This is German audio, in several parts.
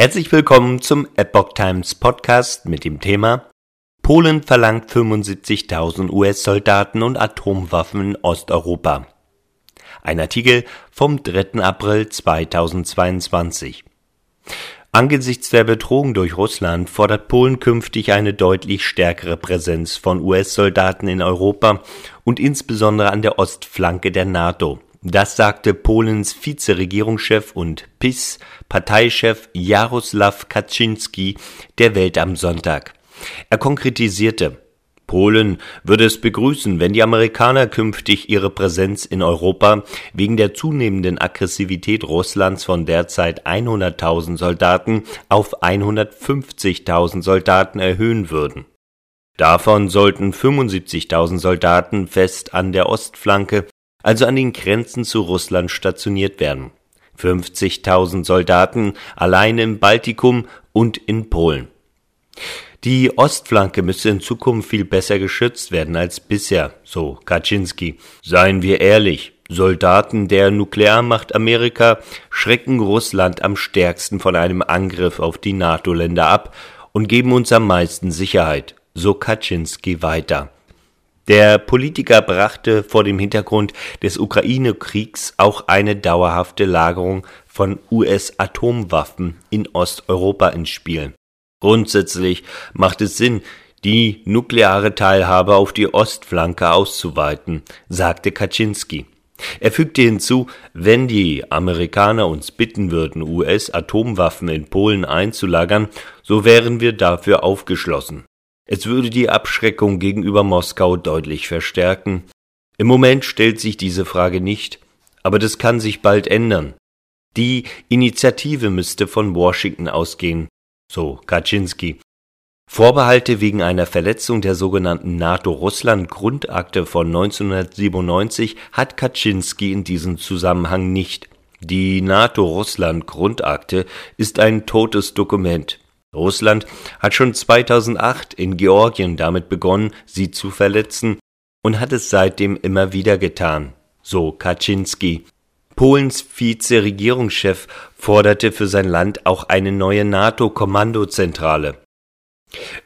Herzlich willkommen zum Epoch Times Podcast mit dem Thema Polen verlangt 75.000 US-Soldaten und Atomwaffen in Osteuropa. Ein Artikel vom 3. April 2022. Angesichts der Bedrohung durch Russland fordert Polen künftig eine deutlich stärkere Präsenz von US-Soldaten in Europa und insbesondere an der Ostflanke der NATO. Das sagte Polens Vizeregierungschef und PiS-Parteichef Jaroslaw Kaczynski der Welt am Sonntag. Er konkretisierte, Polen würde es begrüßen, wenn die Amerikaner künftig ihre Präsenz in Europa wegen der zunehmenden Aggressivität Russlands von derzeit 100.000 Soldaten auf 150.000 Soldaten erhöhen würden. Davon sollten 75.000 Soldaten fest an der Ostflanke, also an den Grenzen zu Russland stationiert werden. 50.000 Soldaten allein im Baltikum und in Polen. Die Ostflanke müsse in Zukunft viel besser geschützt werden als bisher, so Kaczynski. Seien wir ehrlich, Soldaten der Nuklearmacht Amerika schrecken Russland am stärksten von einem Angriff auf die NATO-Länder ab und geben uns am meisten Sicherheit, so Kaczynski weiter. Der Politiker brachte vor dem Hintergrund des Ukraine-Kriegs auch eine dauerhafte Lagerung von US-Atomwaffen in Osteuropa ins Spiel. Grundsätzlich macht es Sinn, die nukleare Teilhabe auf die Ostflanke auszuweiten, sagte Kaczynski. Er fügte hinzu, wenn die Amerikaner uns bitten würden, US-Atomwaffen in Polen einzulagern, so wären wir dafür aufgeschlossen. Es würde die Abschreckung gegenüber Moskau deutlich verstärken. Im Moment stellt sich diese Frage nicht, aber das kann sich bald ändern. Die Initiative müsste von Washington ausgehen, so Kaczynski. Vorbehalte wegen einer Verletzung der sogenannten NATO-Russland-Grundakte von 1997 hat Kaczynski in diesem Zusammenhang nicht. Die NATO-Russland-Grundakte ist ein totes Dokument. Russland hat schon 2008 in Georgien damit begonnen, sie zu verletzen und hat es seitdem immer wieder getan, so Kaczynski. Polens Vizeregierungschef forderte für sein Land auch eine neue NATO-Kommandozentrale.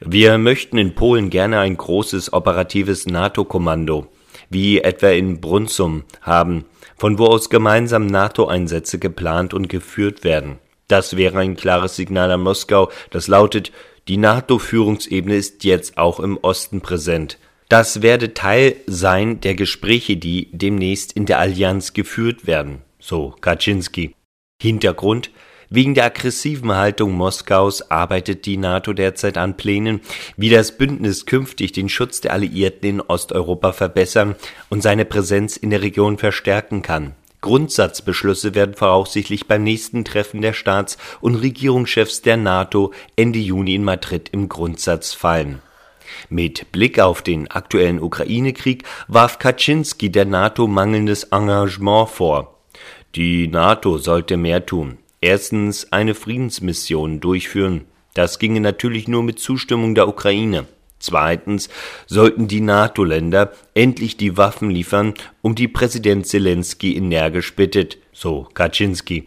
Wir möchten in Polen gerne ein großes operatives NATO-Kommando, wie etwa in Brunsum, haben, von wo aus gemeinsam NATO-Einsätze geplant und geführt werden. Das wäre ein klares Signal an Moskau, das lautet, die NATO-Führungsebene ist jetzt auch im Osten präsent. Das werde Teil sein der Gespräche, die demnächst in der Allianz geführt werden, so Kaczynski. Hintergrund Wegen der aggressiven Haltung Moskaus arbeitet die NATO derzeit an Plänen, wie das Bündnis künftig den Schutz der Alliierten in Osteuropa verbessern und seine Präsenz in der Region verstärken kann. Grundsatzbeschlüsse werden voraussichtlich beim nächsten Treffen der Staats- und Regierungschefs der NATO Ende Juni in Madrid im Grundsatz fallen. Mit Blick auf den aktuellen Ukraine-Krieg warf Kaczynski der NATO mangelndes Engagement vor. Die NATO sollte mehr tun. Erstens eine Friedensmission durchführen. Das ginge natürlich nur mit Zustimmung der Ukraine. Zweitens sollten die NATO-Länder endlich die Waffen liefern, um die Präsident Zelensky energisch bittet, so Kaczynski.